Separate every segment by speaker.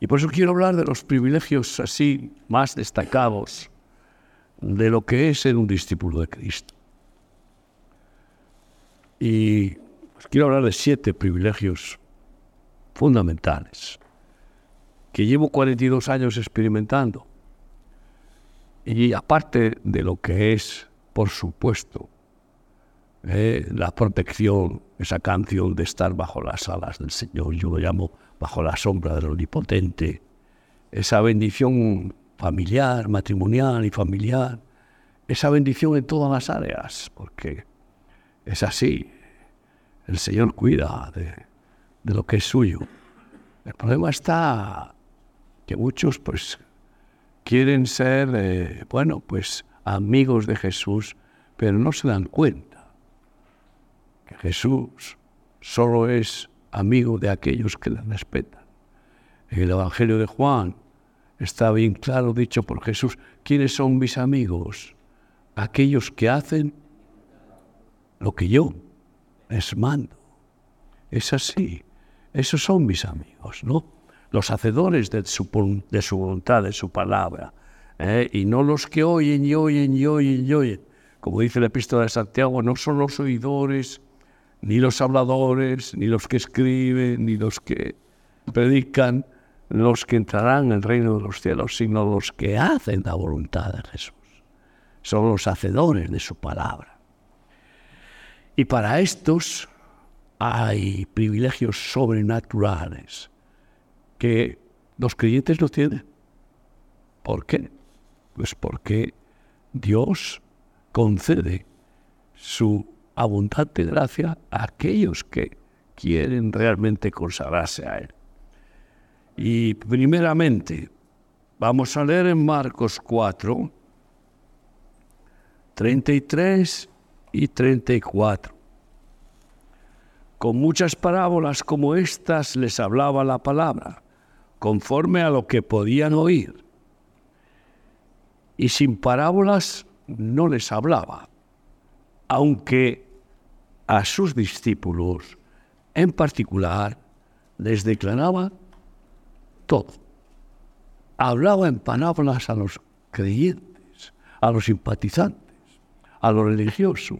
Speaker 1: Y por eso quiero hablar de los privilegios así más destacados de lo que es ser un discípulo de Cristo. Y pues, quiero hablar de siete privilegios fundamentales que llevo 42 años experimentando. Y aparte de lo que es, por supuesto, eh, la protección, esa canción de estar bajo las alas del Señor, yo lo llamo bajo la sombra del Omnipotente, esa bendición familiar, matrimonial y familiar, esa bendición en todas las áreas, porque es así, el Señor cuida de, de lo que es suyo. El problema está que muchos pues quieren ser, eh, bueno, pues amigos de Jesús, pero no se dan cuenta que Jesús solo es amigo de aquellos que le respetan. En el Evangelio de Juan está bien claro dicho por Jesús, ¿quiénes son mis amigos? Aquellos que hacen lo que yo les mando. Es así. Esos son mis amigos, ¿no? Los hacedores de su, voluntad, de su palabra. ¿eh? Y no los que oyen y oyen y oyen y oyen. Como dice la epístola de Santiago, no son los oidores, ni los habladores, ni los que escriben, ni los que predican, los que entrarán en el reino de los cielos, sino los que hacen la voluntad de Jesús. Son los hacedores de su palabra. Y para estos hay privilegios sobrenaturales que los creyentes no tienen. ¿Por qué? Pues porque Dios concede su abundante gracia a aquellos que quieren realmente consagrarse a Él. Y primeramente, vamos a leer en Marcos 4, 33 y 34. Con muchas parábolas como estas les hablaba la palabra, conforme a lo que podían oír. Y sin parábolas no les hablaba, aunque a sus discípulos en particular les declaraba todo. Hablaba en parábolas a los creyentes, a los simpatizantes, a los religiosos,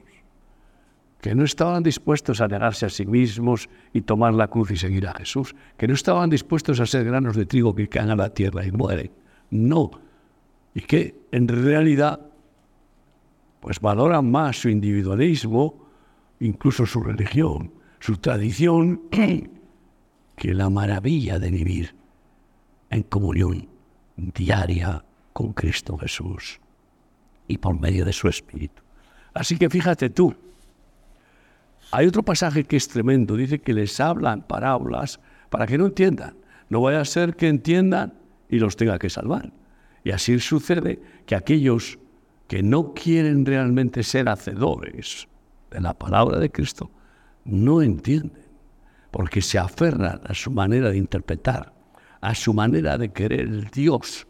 Speaker 1: que no estaban dispuestos a negarse a sí mismos y tomar la cruz y seguir a Jesús, que no estaban dispuestos a ser granos de trigo que caen a la tierra y mueren. No. Y que en realidad pues valoran más su individualismo, incluso su religión, su tradición, que la maravilla de vivir en comunión diaria con Cristo Jesús y por medio de su Espíritu. Así que fíjate tú, hay otro pasaje que es tremendo, dice que les hablan parábolas para que no entiendan. No vaya a ser que entiendan y los tenga que salvar. Y así sucede que aquellos que no quieren realmente ser hacedores de la palabra de Cristo, no entienden, porque se aferran a su manera de interpretar, a su manera de querer el Dios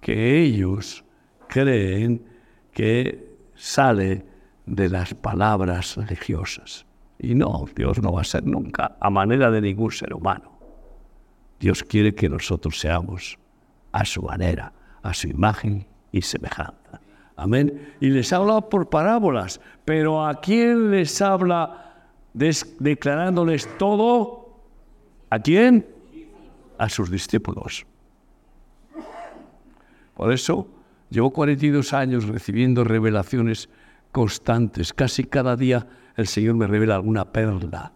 Speaker 1: que ellos creen que sale de las palabras religiosas. Y no, Dios no va a ser nunca a manera de ningún ser humano. Dios quiere que nosotros seamos a su manera, a su imagen y semejanza. Amén. Y les habla por parábolas, pero ¿a quién les habla declarándoles todo? ¿A quién? A sus discípulos. Por eso llevo 42 años recibiendo revelaciones constantes. Casi cada día el Señor me revela alguna perla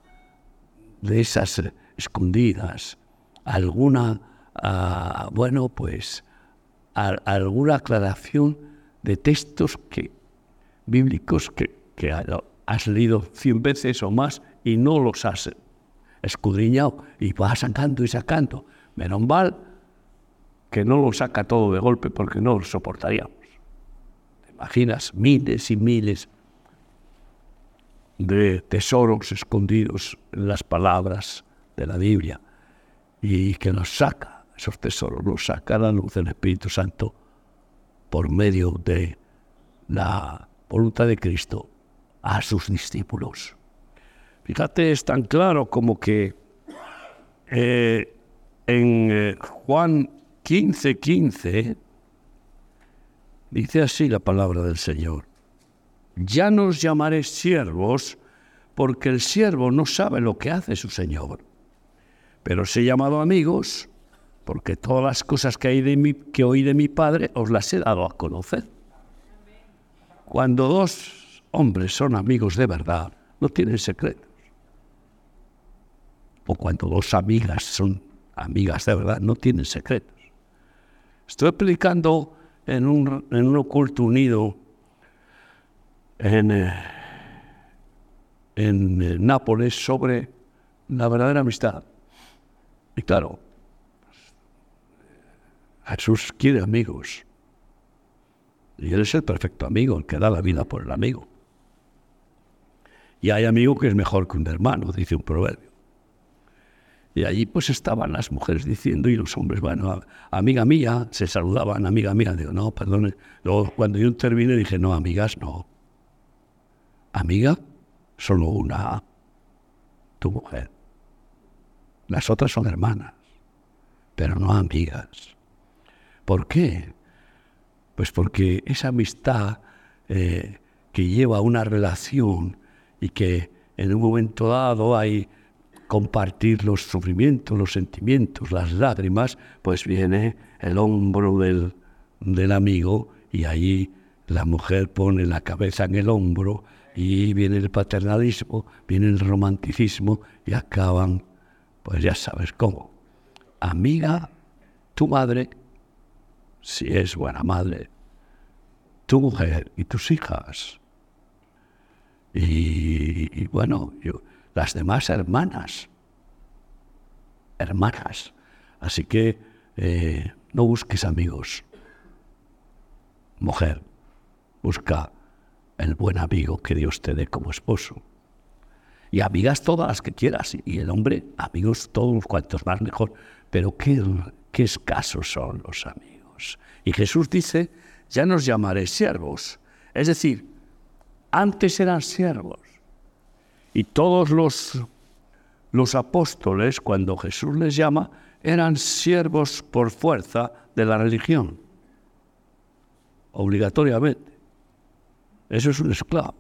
Speaker 1: de esas escondidas, alguna, ah, bueno, pues alguna aclaración de textos que, bíblicos que, que has leído cien veces o más y no los has escudriñado y vas sacando y sacando. Menos mal que no lo saca todo de golpe porque no lo soportaríamos. Imaginas miles y miles de tesoros escondidos en las palabras de la Biblia. Y que nos saca esos tesoros, los saca la luz del Espíritu Santo por medio de la voluntad de Cristo a sus discípulos. Fíjate, es tan claro como que eh, en eh, Juan 15, 15, dice así la palabra del Señor. Ya no os llamaré siervos, porque el siervo no sabe lo que hace su Señor. Pero os he llamado amigos, porque todas las cosas que, hay de que oí de mi Padre os las he dado a conocer. Cuando dos hombres son amigos de verdad, no tienen secretos. O cuando dos amigas son amigas de verdad, no tienen secretos. Estoy explicando en un, en un oculto unido en, eh, en eh, Nápoles sobre la verdadera amistad. Y claro, Jesús quiere amigos. Y Él es el perfecto amigo, el que da la vida por el amigo. Y hay amigo que es mejor que un hermano, dice un proverbio. Y allí pues estaban las mujeres diciendo y los hombres, bueno, amiga mía, se saludaban, amiga mía. Digo, no, perdone. Luego cuando yo terminé dije, no, amigas, no. Amiga, solo una, tu mujer. Las otras son hermanas, pero no amigas. ¿Por qué? Pues porque esa amistad eh, que lleva una relación y que en un momento dado hay compartir los sufrimientos, los sentimientos, las lágrimas, pues viene el hombro del, del amigo y allí la mujer pone la cabeza en el hombro y viene el paternalismo, viene el romanticismo y acaban, pues ya sabes cómo. Amiga, tu madre, si es buena madre, tu mujer y tus hijas. Y, bueno, las demás hermanas, hermanas. Así que eh, no busques amigos. Mujer, busca el buen amigo que Dios te dé como esposo. Y amigas todas las que quieras. Y el hombre, amigos todos cuantos más mejor. Pero qué, qué escasos son los amigos. Y Jesús dice, ya nos llamaré siervos. Es decir, antes eran siervos. Y todos los, los apóstoles, cuando Jesús les llama, eran siervos por fuerza de la religión. Obligatoriamente. Eso es un esclavo.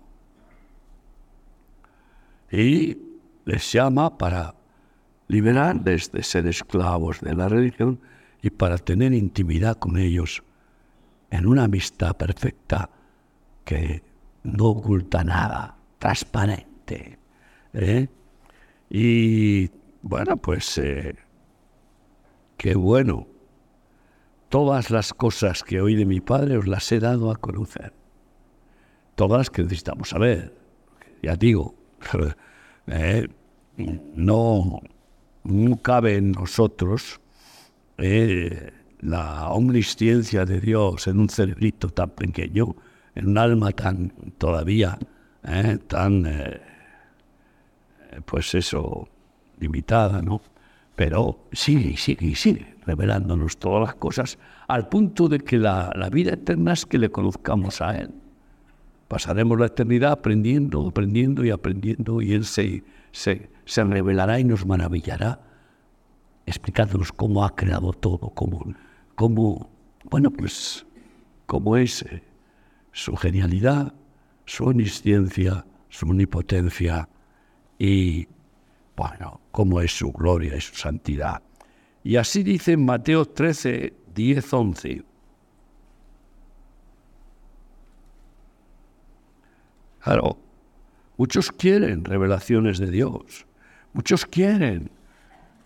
Speaker 1: Y les llama para liberarles de ser esclavos de la religión y para tener intimidad con ellos en una amistad perfecta que no oculta nada, transparente. ¿eh? Y bueno, pues eh, qué bueno. Todas las cosas que oí de mi padre os las he dado a conocer todas las que necesitamos saber. Ya digo, eh, no, no, cabe en nosotros eh, la omnisciencia de Dios en un cerebrito tan pequeño, en un alma tan todavía, eh, tan, pues eso, limitada, ¿no? Pero sigue y sigue y sigue revelándonos todas las cosas al punto de que la, la vida eterna es que le conozcamos a Él. Pasaremos la eternidad aprendiendo, aprendiendo y aprendiendo y Él se, se, revelará y nos maravillará explicándonos cómo ha creado todo, cómo, cómo bueno, pues, cómo es eh, su genialidad, su omnisciencia, su omnipotencia y, bueno, cómo es su gloria y su santidad. Y así dice en Mateo 13, 10, 11. Claro, muchos quieren revelaciones de Dios, muchos quieren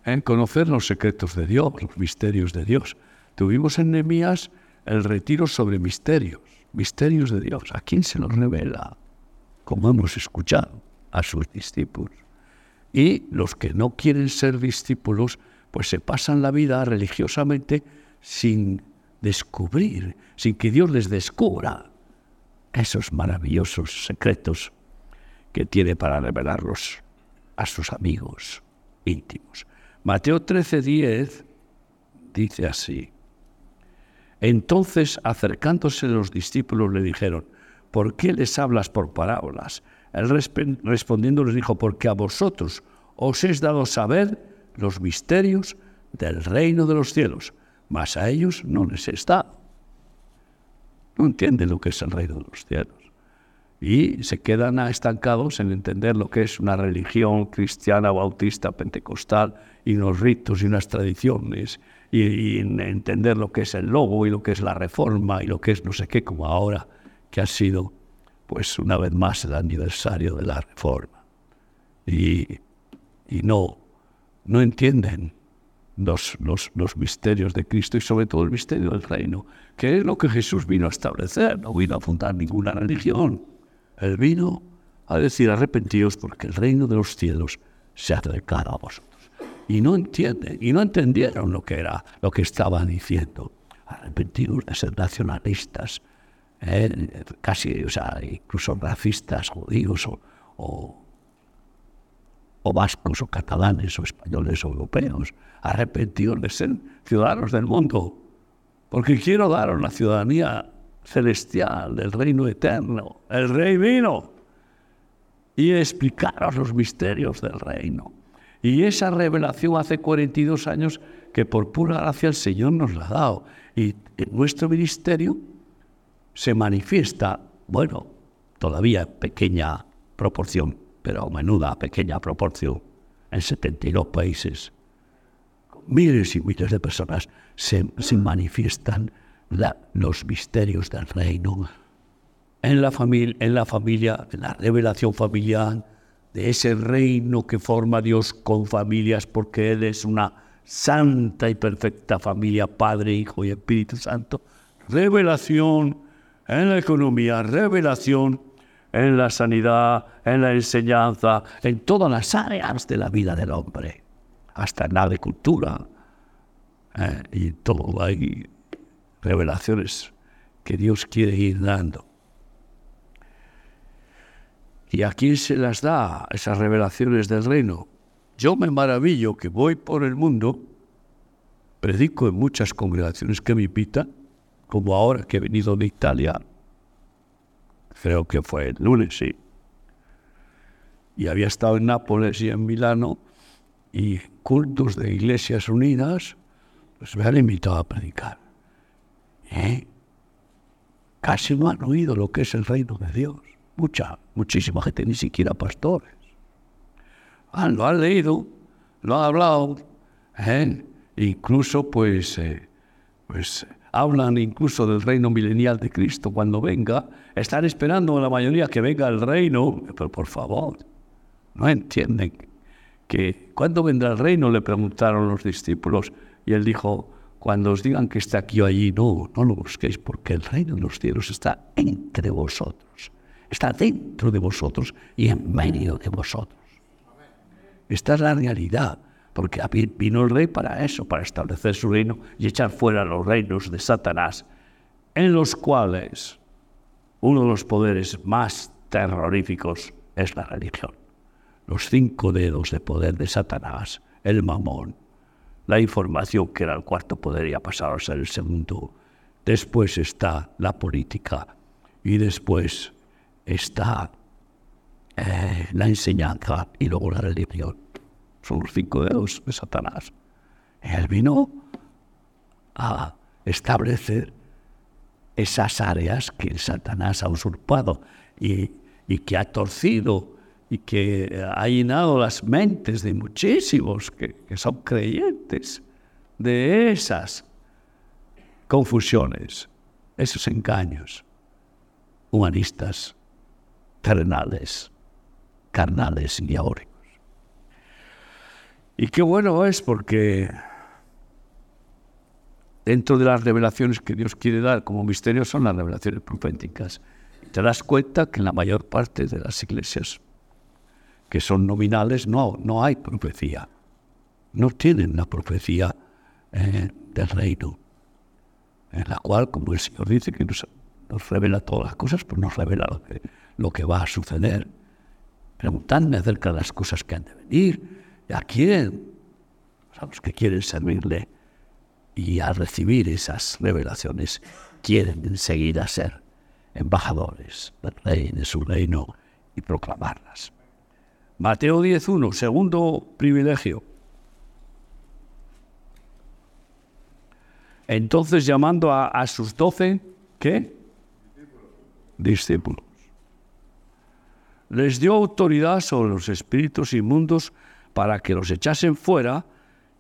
Speaker 1: ¿eh? conocer los secretos de Dios, los misterios de Dios. Tuvimos en Nehemías el retiro sobre misterios, misterios de Dios. ¿A quién se los revela? Como hemos escuchado, a sus discípulos. Y los que no quieren ser discípulos, pues se pasan la vida religiosamente sin descubrir, sin que Dios les descubra esos maravillosos secretos que tiene para revelarlos a sus amigos íntimos. Mateo 13:10 dice así. Entonces, acercándose los discípulos, le dijeron, ¿por qué les hablas por parábolas? Él respondiendo les dijo, porque a vosotros os es dado saber los misterios del reino de los cielos, mas a ellos no les está. No entienden lo que es el reino de los cielos. Y se quedan estancados en entender lo que es una religión cristiana, bautista, pentecostal, y unos ritos y unas tradiciones, y, en entender lo que es el lobo y lo que es la reforma y lo que es no sé qué, como ahora que ha sido, pues una vez más, el aniversario de la reforma. Y, y no, no entienden los, los, misterios de Cristo y sobre todo el misterio del reino, que es lo que Jesús vino a establecer, no vino a fundar ninguna religión. Él vino a decir arrepentíos porque el reino de los cielos se ha acercado a vosotros. Y no entienden, y no entendieron lo que era, lo que estaban diciendo. Arrepentidos de ser nacionalistas, eh, casi, o sea, incluso racistas, judíos o o vascos o catalanes o españoles o europeos, arrepentidos de ser ciudadanos del mundo, porque quiero daros la ciudadanía celestial del reino eterno. El rey vino y explicaros los misterios del reino. Y esa revelación hace 42 años que por pura gracia el Señor nos la ha dado. Y en nuestro ministerio se manifiesta, bueno, todavía pequeña proporción, pero a menuda pequeña proporción, en 72 países, miles y miles de personas se, manifiestan los misterios del reino en la, familia, en la familia, en la revelación familiar, de ese reino que forma Dios con familias, porque Él es una santa y perfecta familia, Padre, Hijo y Espíritu Santo. Revelación en la economía, revelación en la sanidad, en la enseñanza, en todas las áreas de la vida del hombre, hasta en la agricultura. Eh, y todo hay revelaciones que Dios quiere ir dando. ¿Y a quién se las da esas revelaciones del reino? Yo me maravillo que voy por el mundo, predico en muchas congregaciones que me invitan, como ahora que he venido de Italia, creo que fue el lunes, sí. Y había estado en Nápoles y en Milano, y cultos de iglesias unidas, pues me han invitado a predicar. ¿Eh? Casi no han oído lo que es el reino de Dios. Mucha, muchísima gente, ni siquiera pastores. Ah, lo han leído, lo han hablado, ¿eh? incluso pues, eh, pues hablan incluso del reino milenial de Cristo cuando venga, están esperando la mayoría que venga el reino, pero por favor, no entienden que cuando vendrá el reino le preguntaron los discípulos y él dijo, cuando os digan que está aquí o allí, no, no lo busquéis porque el reino de los cielos está entre vosotros, está dentro de vosotros y en medio de vosotros. Esta es la realidad porque vino el rey para eso, para establecer su reino y echar fuera los reinos de Satanás, en los cuales uno de los poderes más terroríficos es la religión. Los cinco dedos de poder de Satanás, el mamón, la información que era el cuarto poder y ha pasado a ser el segundo. Después está la política y después está eh, la enseñanza y luego la religión son los cinco dedos de Satanás. Él vino a establecer esas áreas que Satanás ha usurpado y, que ha torcido y que ha llenado las mentes de muchísimos que, son creyentes de esas confusiones, esos engaños humanistas, terrenales, carnales y ahóricos. Y qué bueno es porque dentro de las revelaciones que Dios quiere dar como misterio son las revelaciones proféticas. Te das cuenta que en la mayor parte de las iglesias que son nominales no, no hay profecía. No tienen la profecía eh, del reino, en la cual, como el Señor dice, que nos, revela todas las cosas, pues nos revela lo que, lo que va a suceder. Preguntadme acerca de las cosas que han de venir ¿Y a quién? A los que quieren servirle y al recibir esas revelaciones quieren enseguida ser embajadores del rey de su reino y proclamarlas. Mateo 10.1, segundo privilegio. Entonces llamando a, a sus doce, ¿qué? Discípulos. Les dio autoridad sobre los espíritus inmundos para que los echasen fuera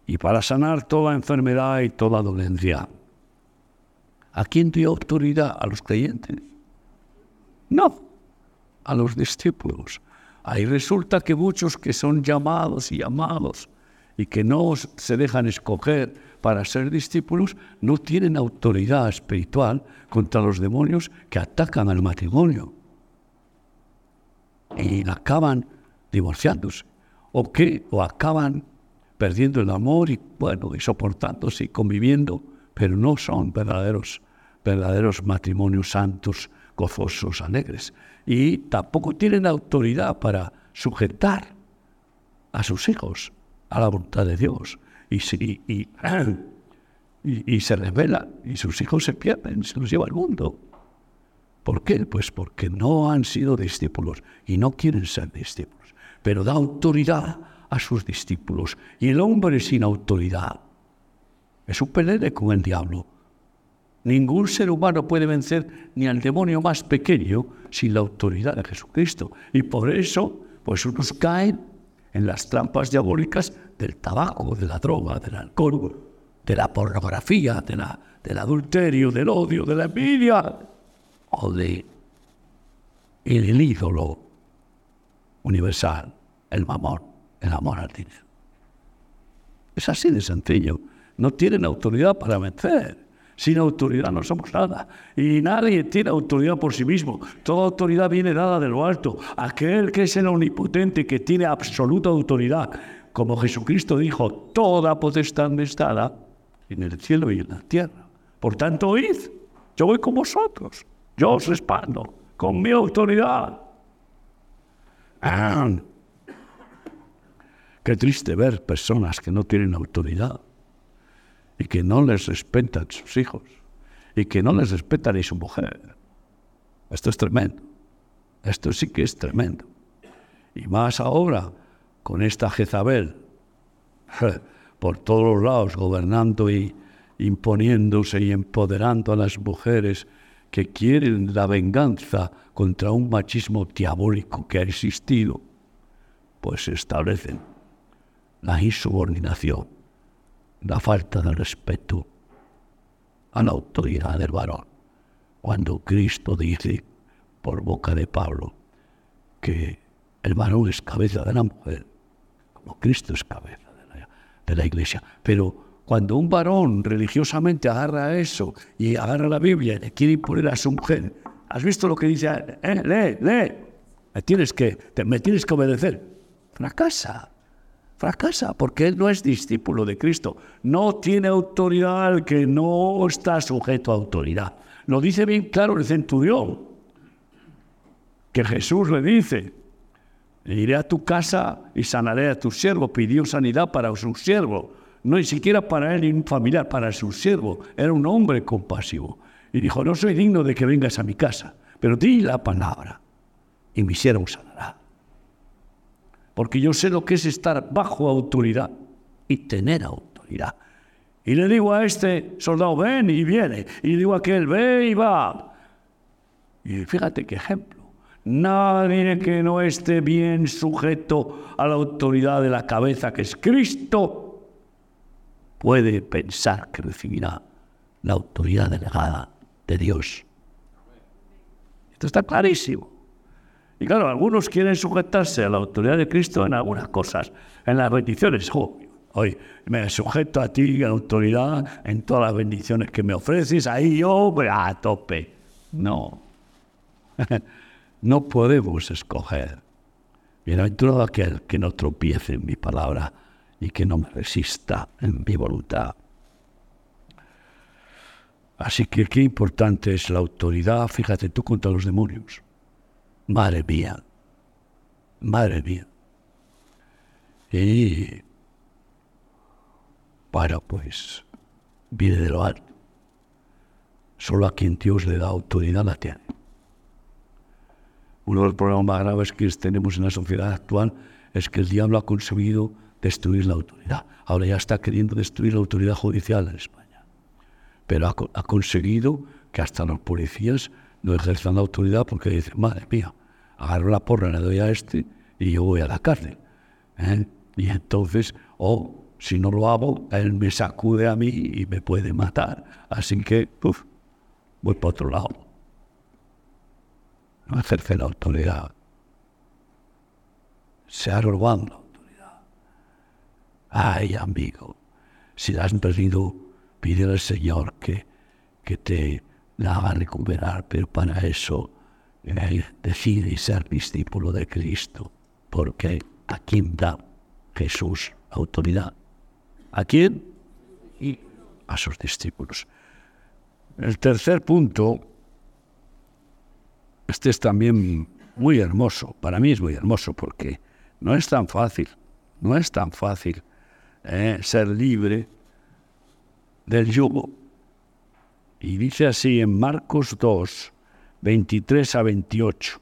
Speaker 1: y para sanar toda enfermedad y toda dolencia. ¿A quién dio autoridad? ¿A los creyentes? No, a los discípulos. Ahí resulta que muchos que son llamados y llamados y que no se dejan escoger para ser discípulos, no tienen autoridad espiritual contra los demonios que atacan al matrimonio. Y acaban divorciándose. ¿O qué? O acaban perdiendo el amor y, bueno, y soportándose y conviviendo, pero no son verdaderos, verdaderos matrimonios santos, gozosos, alegres. Y tampoco tienen autoridad para sujetar a sus hijos a la voluntad de Dios. Y, y, y, se revela y sus hijos se pierden, se los lleva al mundo. ¿Por qué? Pues porque no han sido discípulos y no quieren ser discípulos. Pero da autoridad a sus discípulos. Y el hombre sin autoridad es un pelele con el diablo. Ningún ser humano puede vencer ni al demonio más pequeño sin la autoridad de Jesucristo. Y por eso, pues unos caen en las trampas diabólicas del tabaco, de la droga, del alcohol, de la pornografía, del adulterio, del odio, de la envidia o de el ídolo universal, el mamón el amor al dinero. Es así de sencillo. No tienen autoridad para vencer. Sin autoridad no somos nada. Y nadie tiene autoridad por sí mismo. Toda autoridad viene dada de lo alto. Aquel que es el omnipotente, que tiene absoluta autoridad. Como Jesucristo dijo, toda potestad me está dada en el cielo y en la tierra. Por tanto, oíd. Yo voy con vosotros. Yo os respaldo con mi autoridad. Ah, Qué triste ver personas que no tienen autoridad y que no les respetan sus hijos y que no les respetan ni su mujer. Esto es tremendo. Esto sí que es tremendo. Y más ahora con esta Jezabel por todos los lados gobernando y imponiéndose y empoderando a las mujeres que quieren la venganza contra un machismo diabólico que ha existido, pues establecen la insubordinación, la falta de respeto a la autoridad del varón. Cuando Cristo dice por boca de Pablo que el varón es cabeza de la mujer, como Cristo es cabeza de la, iglesia. Pero cuando un varón religiosamente agarra eso y agarra la Biblia y le quiere imponer a su mujer, ¿has visto lo que dice? Eh, lee, lee. Me tienes que, me tienes que obedecer. Fracasa fracasa porque él no es discípulo de Cristo. No tiene autoridad al que no está sujeto a autoridad. Lo dice bien claro el centurión, que Jesús le dice, iré a tu casa y sanaré a tu siervo. Pidió sanidad para su siervo, no ni siquiera para él ni un familiar, para su siervo. Era un hombre compasivo. Y dijo, no soy digno de que vengas a mi casa, pero di la palabra y mi siervo sanará porque yo sé lo que es estar bajo autoridad y tener autoridad. Y le digo a este soldado, ven y viene. Y digo a aquel, ve y va. Y fíjate qué ejemplo. Nadie que no esté bien sujeto a la autoridad de la cabeza, que es Cristo, puede pensar que recibirá la autoridad delegada de Dios. Esto está clarísimo. Y claro, algunos quieren sujetarse a la autoridad de Cristo en algunas cosas, en las bendiciones. hoy me sujeto a ti, a la autoridad, en todas las bendiciones que me ofreces, ahí yo a tope. No, no podemos escoger. Bienaventurado aquel que no tropiece en mi palabra y que no me resista en mi voluntad. Así que qué importante es la autoridad, fíjate tú, contra los demonios. Madre mía, madre mía. Y para pues viene de lo alto. Solo a quien Dios le da autoridad la tiene. Uno de los problemas más graves que tenemos en la sociedad actual es que el diablo ha conseguido destruir la autoridad. Ahora ya está queriendo destruir la autoridad judicial en España. pero ha, conseguido que hasta los policías no ejerzan la autoridad porque dicen, madre mía, agarro la porra, le doy a este y yo voy a la cárcel. ¿eh? Y entonces, o si no lo hago, él me sacude a mí y me puede matar. Así que, uf, voy para otro lado. No ejerce la autoridad. Se ha robado la autoridad. Ay, amigo, si la has perdido, pide al Señor que, que te la haga recuperar, pero para eso eh, decide ser discípulo de Cristo, porque a quién da Jesús autoridad. ¿A quién? Y a sus discípulos. El tercer punto, este es también muy hermoso, para mí es muy hermoso porque no es tan fácil, no es tan fácil eh, ser libre del yugo. Y dice así en Marcos 2, 23 a 28.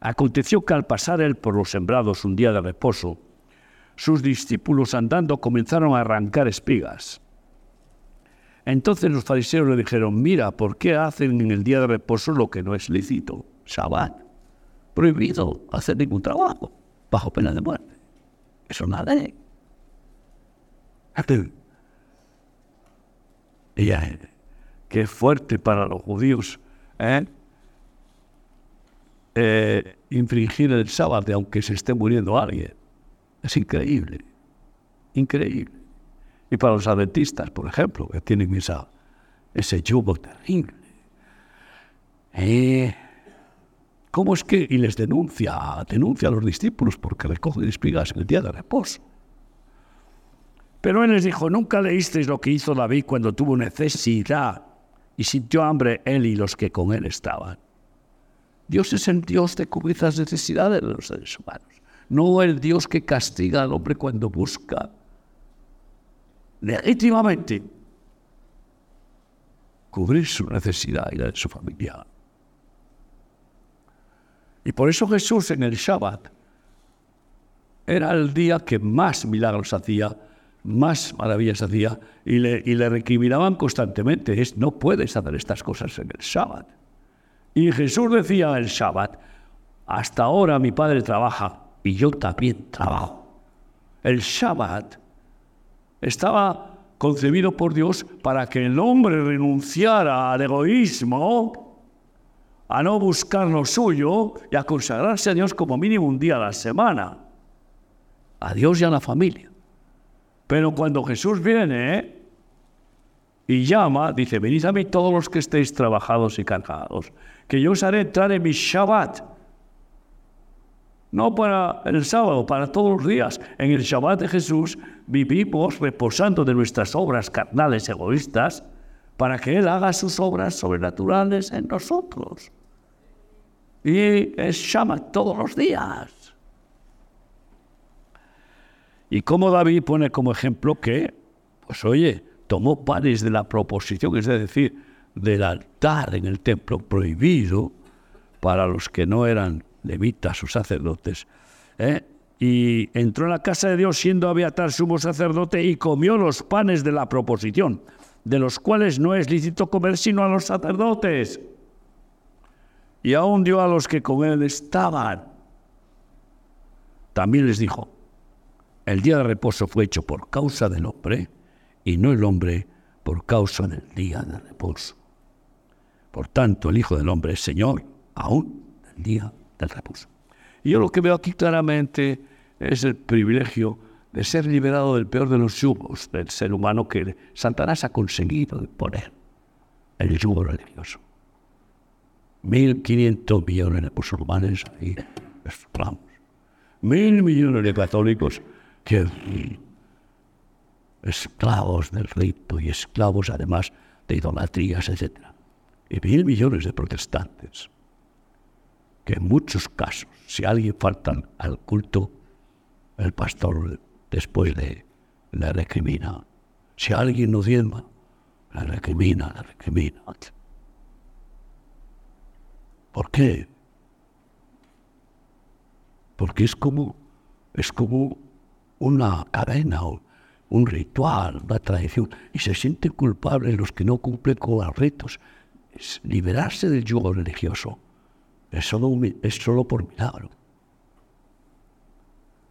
Speaker 1: Aconteció que al pasar él por los sembrados un día de reposo, sus discípulos andando comenzaron a arrancar espigas. Entonces los fariseos le dijeron, mira, ¿por qué hacen en el día de reposo lo que no es lícito? Shabbat. Prohibido hacer ningún trabajo, bajo pena de muerte. Eso no es ley. Y qué fuerte para los judíos ¿eh? Eh, infringir el sábado aunque se esté muriendo alguien. Es increíble, increíble. Y para los adventistas, por ejemplo, que tienen esa, ese yugo terrible. Eh, ¿Cómo es que? Y les denuncia, denuncia a los discípulos porque recogen espigas en el día de reposo. Pero él les dijo, nunca leísteis lo que hizo David cuando tuvo necesidad y sintió hambre él y los que con él estaban. Dios es el Dios de cubrir las necesidades de los seres humanos no el Dios que castiga al hombre cuando busca legítimamente cubrir su necesidad y la de su familia. Y por eso Jesús en el Shabbat era el día que más milagros hacía, más maravillas hacía, y le, y le recriminaban constantemente, es, no puedes hacer estas cosas en el Shabbat. Y Jesús decía el Shabbat, hasta ahora mi Padre trabaja, y yo también trabajo. El Shabbat estaba concebido por Dios para que el hombre renunciara al egoísmo, a no buscar lo suyo y a consagrarse a Dios como mínimo un día a la semana, a Dios y a la familia. Pero cuando Jesús viene y llama, dice, venid a mí todos los que estéis trabajados y cargados, que yo os haré entrar en mi Shabbat no para el sábado, para todos los días. En el Shabbat de Jesús vivimos reposando de nuestras obras carnales egoístas para que Él haga sus obras sobrenaturales en nosotros. Y es Shabbat todos los días. Y como David pone como ejemplo que, pues oye, tomó panes de la proposición, es decir, del altar en el templo prohibido para los que no eran levitas o sacerdotes, ¿eh? y entró en la casa de Dios siendo Abiatar sumo sacerdote y comió los panes de la proposición, de los cuales no es lícito comer sino a los sacerdotes. Y aún dio a los que con él estaban. También les dijo, el día de reposo fue hecho por causa del hombre y no el hombre por causa del día de reposo. Por tanto, el Hijo del Hombre es Señor aún del día del reposo. Y yo lo que veo aquí claramente es el privilegio de ser liberado del peor de los yugos del ser humano que Satanás ha conseguido poner, el yugo religioso. 1.500 millones de musulmanes ahí. Mil millones de católicos que esclavos del rito y esclavos además de idolatrías, etc. Y mil millones de protestantes que en muchos casos, si alguien falta al culto, el pastor después le, le recrimina. Si alguien no diezma, le recrimina, le recrimina. ¿Por qué? Porque es como, es como una cadena, un ritual, una tradición, y se sienten culpables los que no cumplen con los ritos. Liberarse del yugo religioso es solo, es solo por milagro.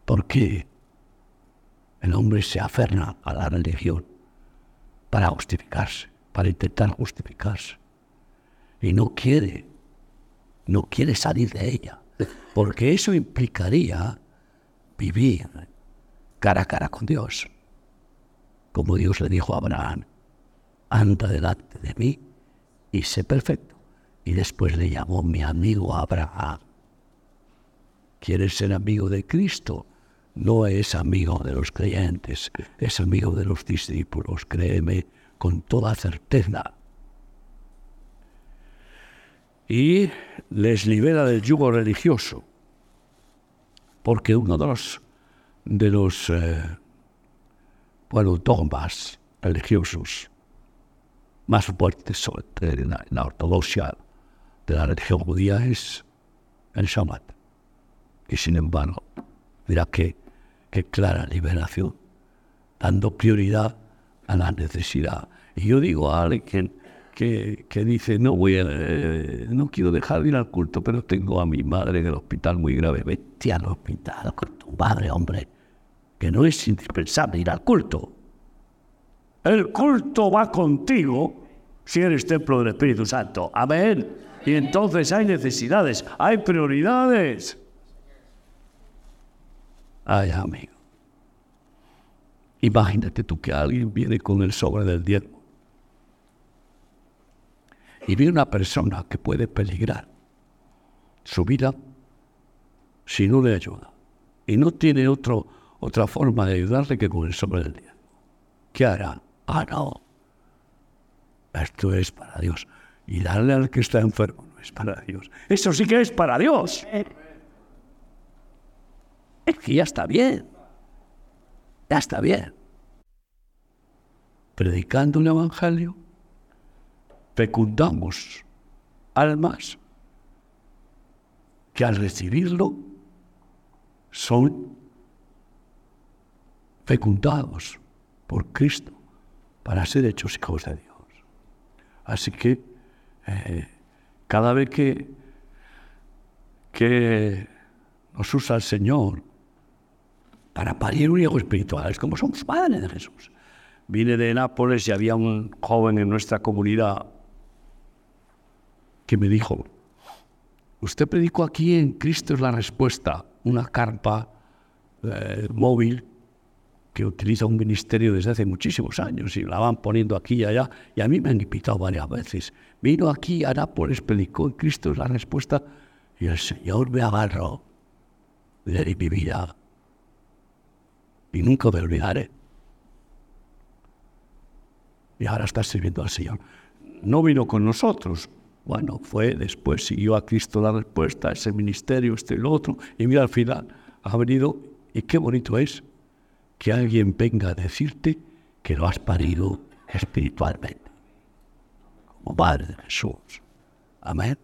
Speaker 1: ¿Por qué el hombre se aferra a la religión? Para justificarse, para intentar justificarse. Y no quiere, no quiere salir de ella, porque eso implicaría vivir cara a cara con Dios. Como Dios le dijo a Abraham, anda delante de mí y sé perfecto. Y después le llamó mi amigo Abraham. ¿Quieres ser amigo de Cristo? No es amigo de los creyentes, es amigo de los discípulos, créeme con toda certeza. Y les libera del yugo religioso, porque uno de los, de los eh, bueno, dogmas religiosos más fuertes en la, la ortodoxia de la religión judía es el Shabbat. Y sin embargo, mira qué, qué clara liberación, dando prioridad a la necesidad. Y yo digo a alguien que, que dice, no voy a, eh, no quiero dejar de ir al culto, pero tengo a mi madre en el hospital muy grave. Vete al hospital con tu madre, hombre, que no es indispensable ir al culto. El culto va contigo si eres templo del Espíritu Santo. Amén. Y entonces hay necesidades, hay prioridades. Ay, amigo. Imagínate tú que alguien viene con el sobre del diezmo y ve una persona que puede peligrar su vida si no le ayuda y no tiene otro, otra forma de ayudarle que con el sobre del diezmo. ¿Qué hará? Ah, no. Esto es para Dios. Y darle al que está enfermo no es para Dios. Eso sí que es para Dios. Es que ya está bien. Ya está bien. Predicando un evangelio, fecundamos almas que al recibirlo son fecundados por Cristo para ser hechos hijos de Dios. Así que eh, cada vez que, que nos usa el Señor para parir un hijo espiritual, es como somos padres de Jesús. Vine de Nápoles y había un joven en nuestra comunidad que me dijo, usted predicó aquí en Cristo es la respuesta, una carpa eh, móvil que utiliza un ministerio desde hace muchísimos años y la van poniendo aquí y allá. Y a mí me han invitado varias veces. Vino aquí a Nápoles, predicó en Cristo es la respuesta y el Señor me agarró de mi vida. Y nunca me olvidaré. Y ahora está sirviendo al Señor. No vino con nosotros. Bueno, fue después, siguió a Cristo la respuesta, ese ministerio, este y lo otro. Y mira, al final ha venido y qué bonito es que alguien venga a decirte que lo has parido espiritualmente, como Padre de Jesús. Amén.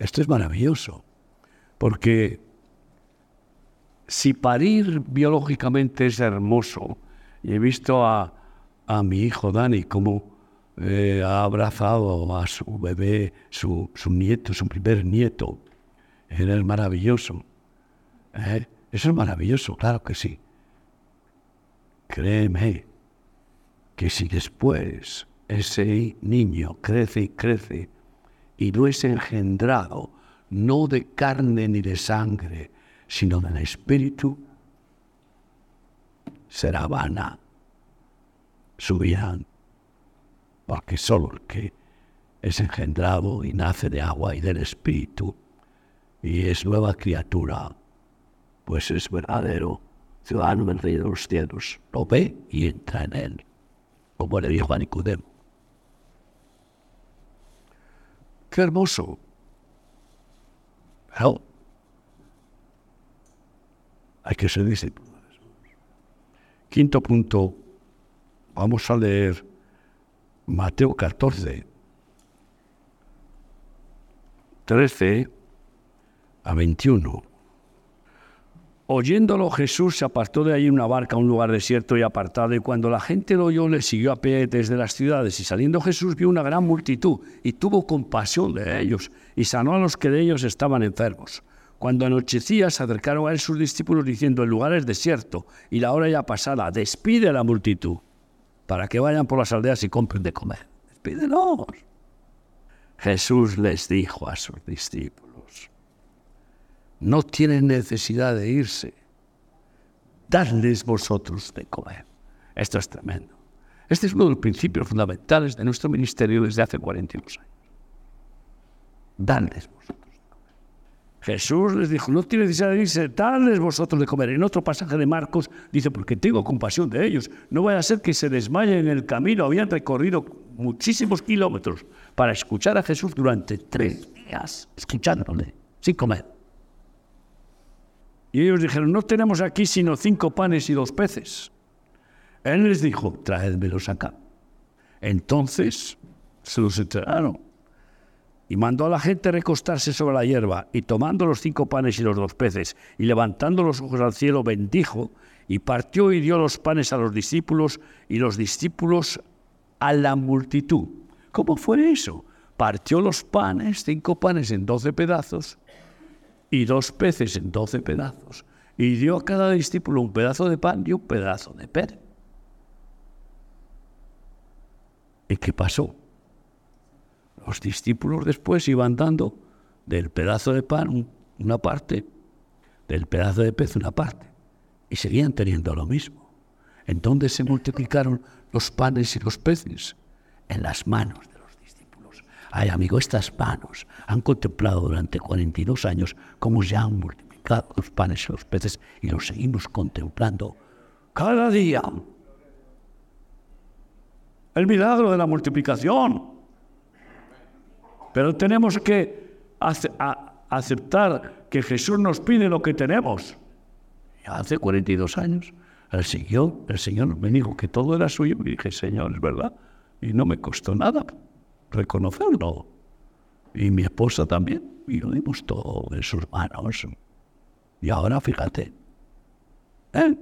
Speaker 1: Esto es maravilloso, porque si parir biológicamente es hermoso, y he visto a, mi hijo Dani como eh, ha abrazado a su bebé, su, nieto, su primer nieto, es maravilloso. ¿eh? Eso es maravilloso, claro que sí. Créeme que si después ese niño crece y crece y no es engendrado no de carne ni de sangre, sino del Espíritu, será vana su vida, porque solo el que es engendrado y nace de agua y del Espíritu y es nueva criatura, pues es verdadero ciudadano del reino de los cielos, lo ve y entra en él, como le dijo a Nicodemo. Qué hermoso. Pero hay que ser discípulos. Quinto punto, vamos a leer Mateo 14, 13 a 21. Oyéndolo Jesús se apartó de allí en una barca a un lugar desierto y apartado, y cuando la gente lo oyó le siguió a pie desde las ciudades, y saliendo Jesús vio una gran multitud, y tuvo compasión de ellos, y sanó a los que de ellos estaban enfermos. Cuando anochecía se acercaron a él sus discípulos diciendo, el lugar es desierto, y la hora ya pasada, despide a la multitud, para que vayan por las aldeas y compren de comer. Despídelos. Jesús les dijo a sus discípulos, no tienen necesidad de irse. Dadles vosotros de comer. Esto es tremendo. Este es uno de los principios fundamentales de nuestro ministerio desde hace 42 años. Dadles vosotros de comer. Jesús les dijo, no tiene necesidad de irse, dadles vosotros de comer. En otro pasaje de Marcos dice, porque tengo compasión de ellos. No vaya a ser que se desmayen en el camino. Habían recorrido muchísimos kilómetros para escuchar a Jesús durante tres días, escuchándole, sin comer. Y ellos dijeron, no tenemos aquí sino cinco panes y dos peces. Él les dijo, traédmelos acá. Entonces se los entregaron. Y mandó a la gente recostarse sobre la hierba, y tomando los cinco panes y los dos peces, y levantando los ojos al cielo, bendijo, y partió y dio los panes a los discípulos, y los discípulos a la multitud. ¿Cómo fue eso? Partió los panes, cinco panes en doce pedazos, y dos peces en doce pedazos, y dio a cada discípulo un pedazo de pan y un pedazo de pez. ¿Y qué pasó? Los discípulos después iban dando del pedazo de pan una parte, del pedazo de pez una parte, y seguían teniendo lo mismo. Entonces se multiplicaron los panes y los peces en las manos Ay, amigo, estas manos han contemplado durante 42 años cómo se han multiplicado los panes y los peces y los seguimos contemplando cada día. El milagro de la multiplicación. Pero tenemos que aceptar que Jesús nos pide lo que tenemos. Y hace 42 años el Señor, el Señor me dijo que todo era suyo y dije, Señor, es verdad. Y no me costó nada reconocerlo. Y mi esposa también. Y lo dimos todo en sus manos. Y ahora fíjate. ¿eh?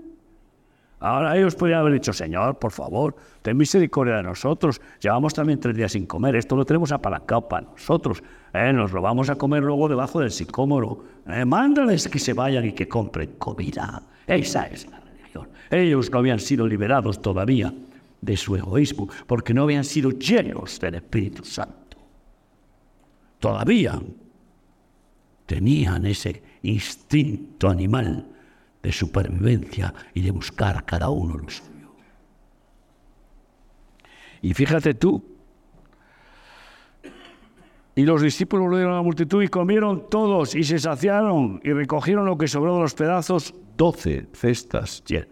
Speaker 1: Ahora ellos podrían haber dicho, Señor, por favor, ten misericordia de nosotros. Llevamos también tres días sin comer. Esto lo tenemos apalancado para nosotros. ¿eh? Nos lo vamos a comer luego debajo del sicómoro. ¿eh? Mándales que se vayan y que compren comida. Esa es la religión. Ellos no habían sido liberados todavía de su egoísmo, porque no habían sido llenos del Espíritu Santo. Todavía tenían ese instinto animal de supervivencia y de buscar cada uno lo suyo. Y fíjate tú, y los discípulos lo dieron a la multitud y comieron todos y se saciaron y recogieron lo que sobró de los pedazos, doce cestas llenas.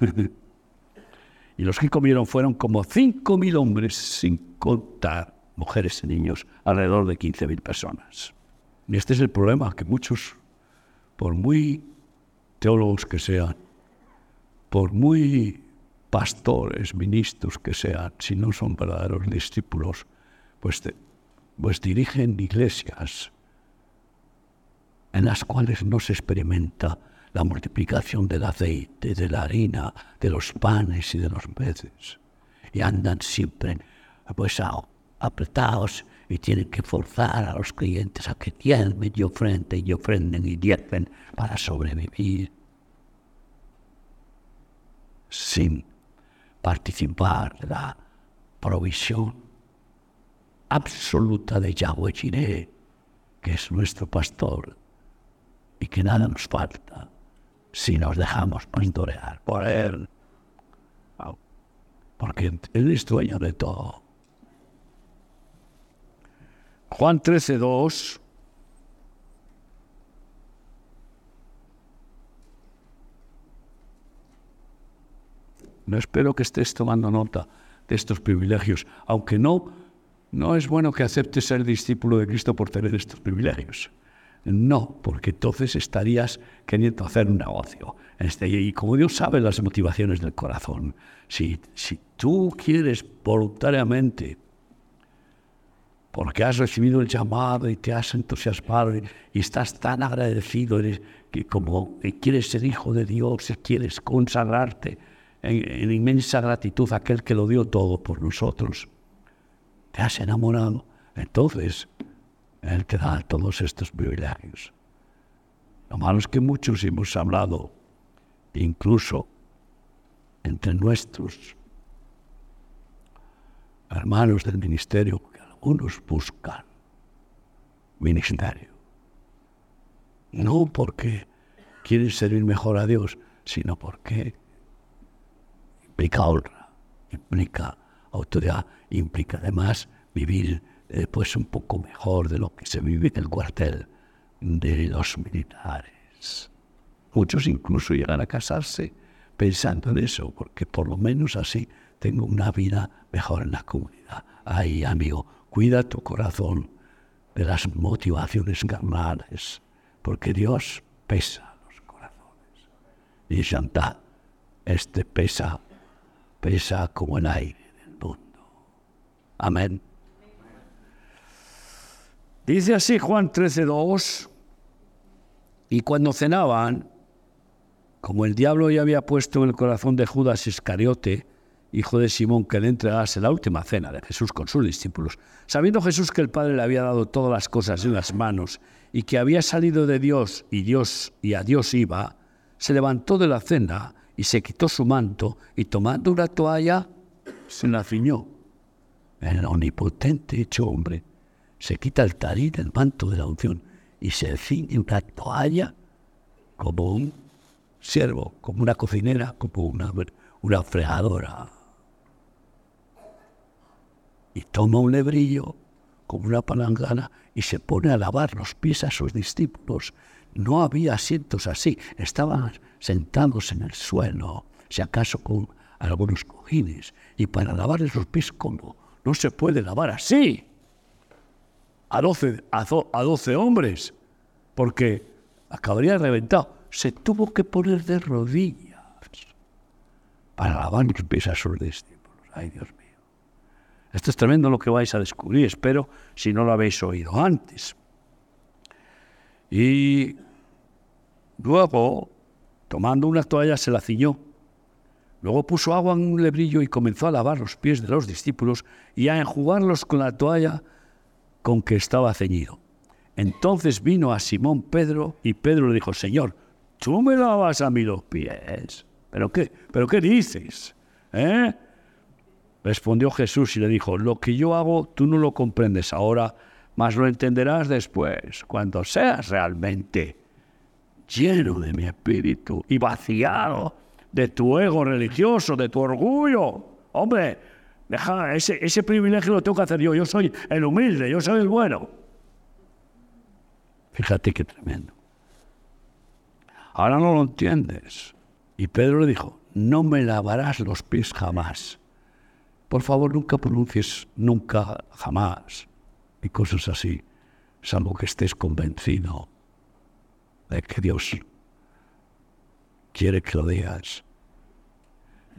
Speaker 1: Y los que comieron fueron como 5.000 hombres, sin contar mujeres y niños, alrededor de 15.000 personas. Y este es el problema, que muchos, por muy teólogos que sean, por muy pastores, ministros que sean, si no son verdaderos discípulos, pues, pues dirigen iglesias en las cuales no se experimenta la multiplicación del aceite, de la harina, de los panes y de los peces. Y andan siempre pues apretados y tienen que forzar a los clientes a que diezmen y ofrenden y ofrenden y diezmen para sobrevivir sin participar de la provisión absoluta de Yahweh Jireh, que es nuestro pastor, y que nada nos falta si nos dejamos monitorear por Él. Porque Él es dueño de todo. Juan 13, 2. No espero que estés tomando nota de estos privilegios, aunque no, no es bueno que aceptes ser discípulo de Cristo por tener estos privilegios. No, porque entonces estarías queriendo hacer un negocio. Este, y como Dios sabe las motivaciones del corazón, si, si tú quieres voluntariamente porque has recibido el llamado y te has entusiasmado y, estás tan agradecido eres, que como quieres ser hijo de Dios, quieres consagrarte en, en inmensa gratitud a aquel que lo dio todo por nosotros. Te has enamorado. Entonces, Él te da todos estos privilegios. Lo malo es que muchos hemos hablado, incluso entre nuestros hermanos del ministerio, unos buscan ministerio. No porque quieren servir mejor a Dios, sino porque implica honra, implica autoridad, implica además vivir pues un poco mejor de lo que se vive en el cuartel de los militares. Muchos incluso llegan a casarse pensando en eso, porque por lo menos así tengo una vida mejor en la comunidad. Ay, amigo, Cuida tu corazón de las motivaciones carnales, porque Dios pesa los corazones. Y Santa, este pesa, pesa como el aire del mundo. Amén. Dice así Juan 13:2, y cuando cenaban, como el diablo ya había puesto en el corazón de Judas Iscariote, hijo de Simón, que le entregase la última cena de Jesús con sus discípulos, sabiendo Jesús que el Padre le había dado todas las cosas en las manos y que había salido de Dios y Dios y a Dios iba, se levantó de la cena y se quitó su manto y tomando una toalla se la ciñó. El omnipotente hecho hombre se quita el tarín, el manto de la unción y se ciñe una toalla como un siervo, como una cocinera, como una, una fregadora y toma un lebrillo como una palangana y se pone a lavar los pies a sus discípulos. No había asientos así, estaban sentados en el suelo, si acaso con algunos cojines, y para lavarles los pies como no se puede lavar así a doce, a, doce hombres, porque acabaría reventado. Se tuvo que poner de rodillas para lavar los pies a sus discípulos. Ay, Dios mío. Esto es tremendo lo que vais a descubrir, espero, si no lo habéis oído antes. Y luego, tomando una toalla, se la ciñó. Luego puso agua en un lebrillo y comenzó a lavar los pies de los discípulos y a enjugarlos con la toalla con que estaba ceñido. Entonces vino a Simón Pedro y Pedro le dijo, Señor, ¿tú me lavas a mí los pies? ¿Pero qué? ¿Pero qué dices? ¿Eh? Respondió Jesús y le dijo, lo que yo hago tú no lo comprendes ahora, mas lo entenderás después, cuando seas realmente lleno de mi espíritu y vaciado de tu ego religioso, de tu orgullo. Hombre, deja, ese, ese privilegio lo tengo que hacer yo, yo soy el humilde, yo soy el bueno. Fíjate qué tremendo. Ahora no lo entiendes. Y Pedro le dijo, no me lavarás los pies jamás por favor nunca pronuncies nunca, jamás, y cosas así, salvo que estés convencido de que Dios quiere que lo digas.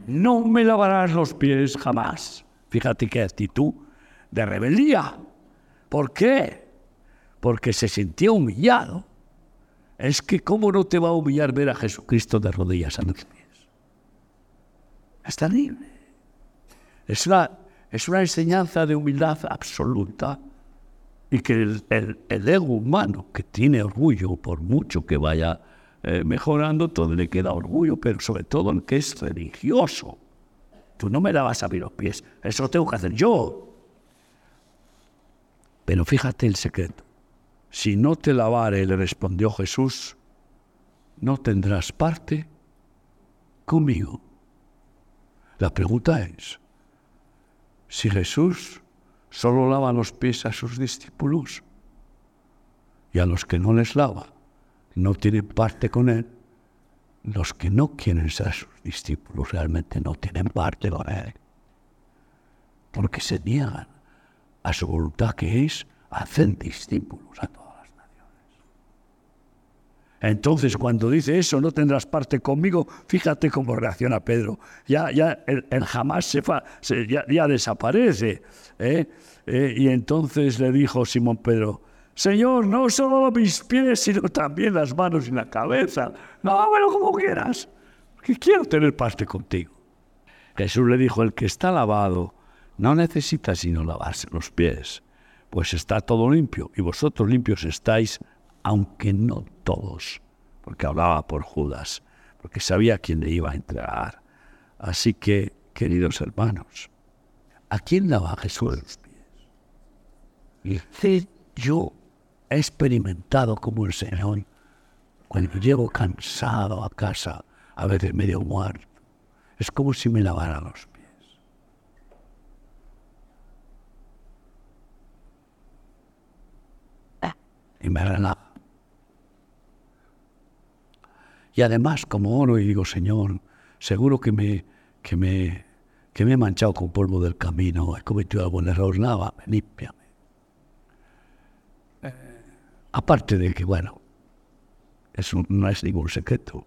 Speaker 1: No me lavarás los pies jamás. Fíjate qué actitud de rebeldía. ¿Por qué? Porque se sintió humillado. Es que cómo no te va a humillar ver a Jesucristo de rodillas a los pies. Es terrible. Es una, es una enseñanza de humildad absoluta y que el, ego humano, que tiene orgullo, por mucho que vaya eh, mejorando, todo le queda orgullo, pero sobre todo el que es religioso. Tú no me la vas a abrir los pies, eso lo tengo que hacer yo. Pero fíjate el secreto. Si no te lavare, le respondió Jesús, no tendrás parte conmigo. La pregunta es, si Jesús solo lava los pies a sus discípulos y a los que no les lava, no tienen parte con Él, los que no quieren ser sus discípulos realmente no tienen parte con Él, porque se niegan a su voluntad que es hacer discípulos a todas las naciones. Entonces, cuando dice eso, no tendrás parte conmigo, fíjate cómo reacciona Pedro. Ya, ya el, jamás se, fa, ya, desaparece. ¿eh? ¿eh? y entonces le dijo Simón Pedro, Señor, no solo mis pies, sino también las manos y la cabeza. No, bueno, como quieras, que quiero tener parte contigo. Jesús le dijo, el que está lavado no necesita sino lavarse los pies, pues está todo limpio y vosotros limpios estáis, aunque no todos, porque hablaba por Judas, porque sabía quién le iba a entregar. Así que, queridos hermanos, ¿a quién lava Jesús los pies? Y yo he experimentado como el Señor, cuando llego cansado a casa, a veces medio muerto, es como si me lavara los pies. Y me relaja. Y además, como oro y digo, Señor, seguro que me, que me, que me he manchado con polvo del camino, he cometido algún error, nada, límpiame. Aparte de que, bueno, eso no es ningún secreto.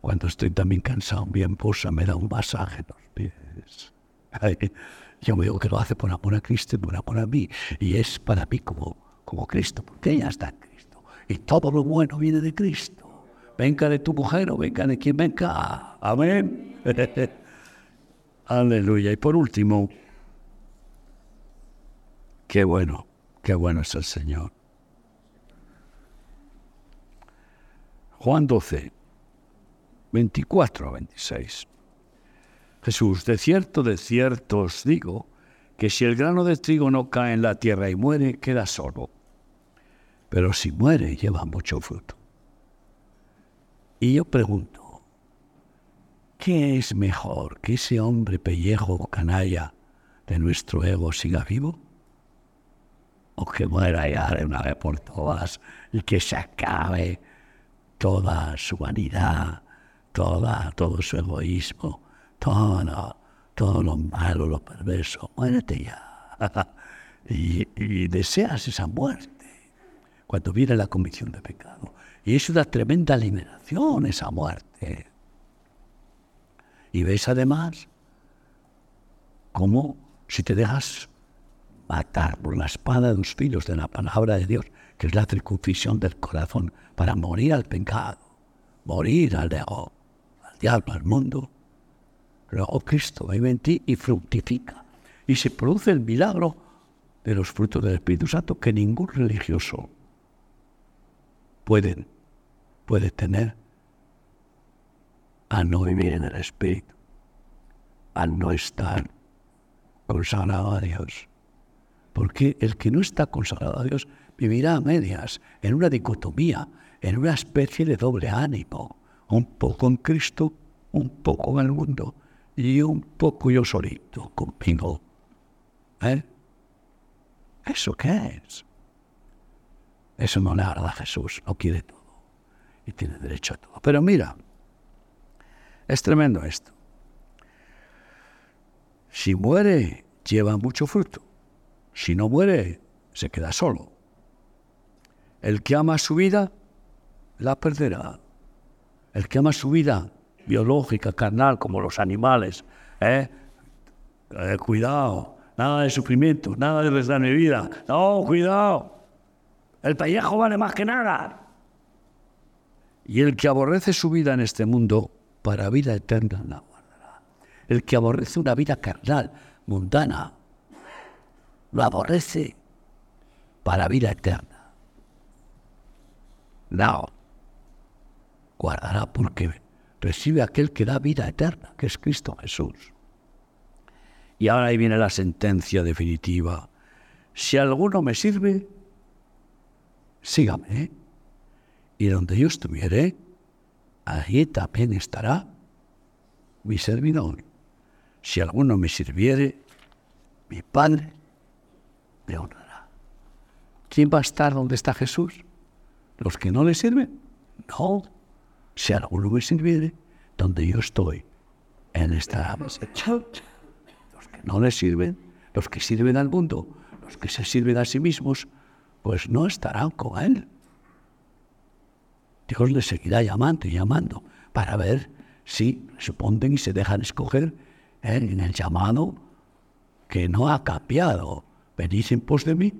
Speaker 1: Cuando estoy también cansado, mi esposa me da un masaje en los pies. yo me digo que lo hace por amor a Cristo y por amor a mí. Y es para mí como, como Cristo, porque ella está en Cristo. Y todo lo bueno viene de Cristo. Venga de tu mujer o venga de quien venga. Amén. Aleluya. Y por último, qué bueno, qué bueno es el Señor. Juan 12, 24 a 26. Jesús, de cierto, de cierto os digo, que si el grano de trigo no cae en la tierra y muere, queda solo. Pero si muere, lleva mucho fruto. Y yo pregunto, ¿qué es mejor que ese hombre pellejo o canalla de nuestro ego siga vivo? ¿O que muera ya de una vez por todas y que se acabe toda su vanidad, toda, todo su egoísmo, todo, todo lo malo, lo perverso. Muérete ya. y, deseas esa muerte cuando viene la comisión de pecado. Y es una tremenda liberación esa muerte. Y ves además cómo si te dejas matar por la espada de los filos de la palabra de Dios, que es la circuncisión del corazón, para morir al pecado, morir al al diablo, al mundo. Luego Cristo vive en ti y fructifica. Y se produce el milagro de los frutos del Espíritu Santo que ningún religioso puede, puede tener al no vivir en el Espíritu, al no estar consagrado a Dios. Porque el que no está consagrado a Dios vivirá a medias, en una dicotomía, en una especie de doble ánimo, un poco en Cristo, un poco en el mundo y un poco yo solito conmigo. ¿Eh? ¿Eso qué es? Eso no le agrada a Jesús, no quiere todo y tiene derecho a todo. Pero mira, es tremendo esto. Si muere, lleva mucho fruto. Si no muere, se queda solo. El que ama su vida, la perderá. El que ama su vida biológica, carnal, como los animales, ¿eh? Eh, cuidado, nada de sufrimiento, nada de les mi vida. No, cuidado. El pellejo vale más que nada. Y el que aborrece su vida en este mundo, para vida eterna la guardará. El que aborrece una vida carnal, mundana, lo aborrece para vida eterna no. Guardará porque recibe aquel que da vida eterna, que es Cristo Jesús. Y ahora ahí viene la sentencia definitiva. Si alguno me sirve, sígame. Y donde yo estuviere, allí también estará mi servidor. Si alguno me sirviere, mi Padre me honrará. ¿Quién va a estar donde está Jesús? ¿Los que no le sirven? No. Si alguno me sirviere, donde yo estoy, en esta Los que no le sirven, los que sirven al mundo, los que se sirven a sí mismos, pues no estarán con él. Dios les seguirá llamando y llamando para ver si responden y se dejan escoger en el llamado que no ha cambiado. Venid en pos de mí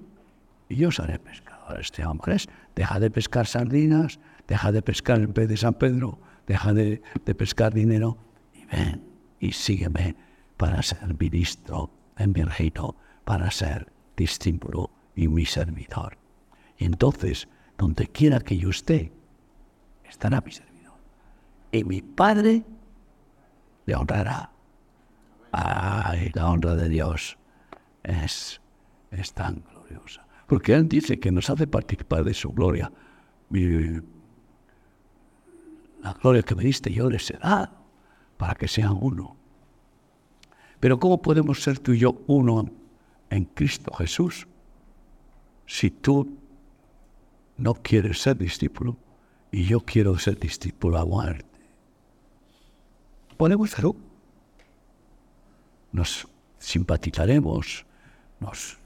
Speaker 1: y yo os haré pescadores este hombre Deja de pescar sardinas, deja de pescar el pez de San Pedro, deja de, pescar dinero y ven y sígueme para ser ministro en mi reino, para ser discípulo y mi servidor. Y entonces, donde quiera que yo esté, estará mi servidor. Y mi Padre le honrará. Ay, la honra de Dios es, es tan gloriosa. Porque Él dice que nos hace participar de su gloria. la gloria que me diste yo les dado para que sean uno. Pero ¿cómo podemos ser tú y yo uno en Cristo Jesús si tú no quieres ser discípulo y yo quiero ser discípulo a muerte? Podemos ser. Nos simpatizaremos, nos,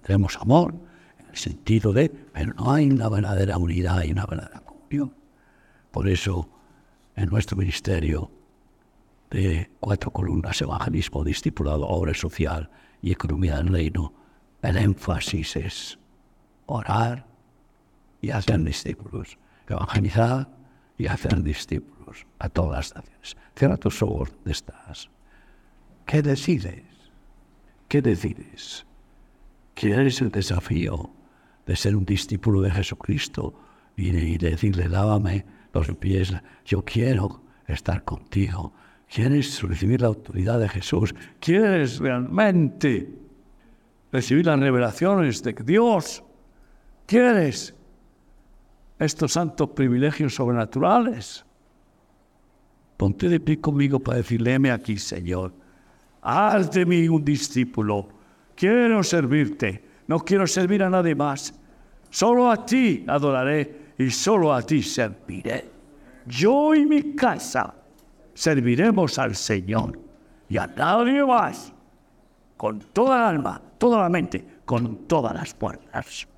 Speaker 1: tendremos amor, en el sentido de, pero no hay una verdadera unidad y una verdadera comunión. Por eso, en nuestro ministerio de cuatro columnas, evangelismo, discipulado, obra social y economía del reino, el énfasis es orar y hacer discípulos, evangelizar y hacer discípulos a todas las naciones. Cierra tus ojos, ¿dónde estás? ¿Qué decides? ¿Qué decides? ¿Quieres el desafío de ser un discípulo de Jesucristo y, decirle, dávame los pies, yo quiero estar contigo? ¿Quieres recibir la autoridad de Jesús? ¿Quieres realmente recibir las revelaciones de Dios? ¿Quieres estos santos privilegios sobrenaturales? Ponte de pie conmigo para decirle, aquí, Señor. Haz de mí un discípulo. Quiero servirte. No quiero servir a nadie más. Solo a ti adoraré y solo a ti serviré. Yo y mi casa serviremos al Señor y a nadie más. Con toda el alma, toda la mente, con todas las fuerzas.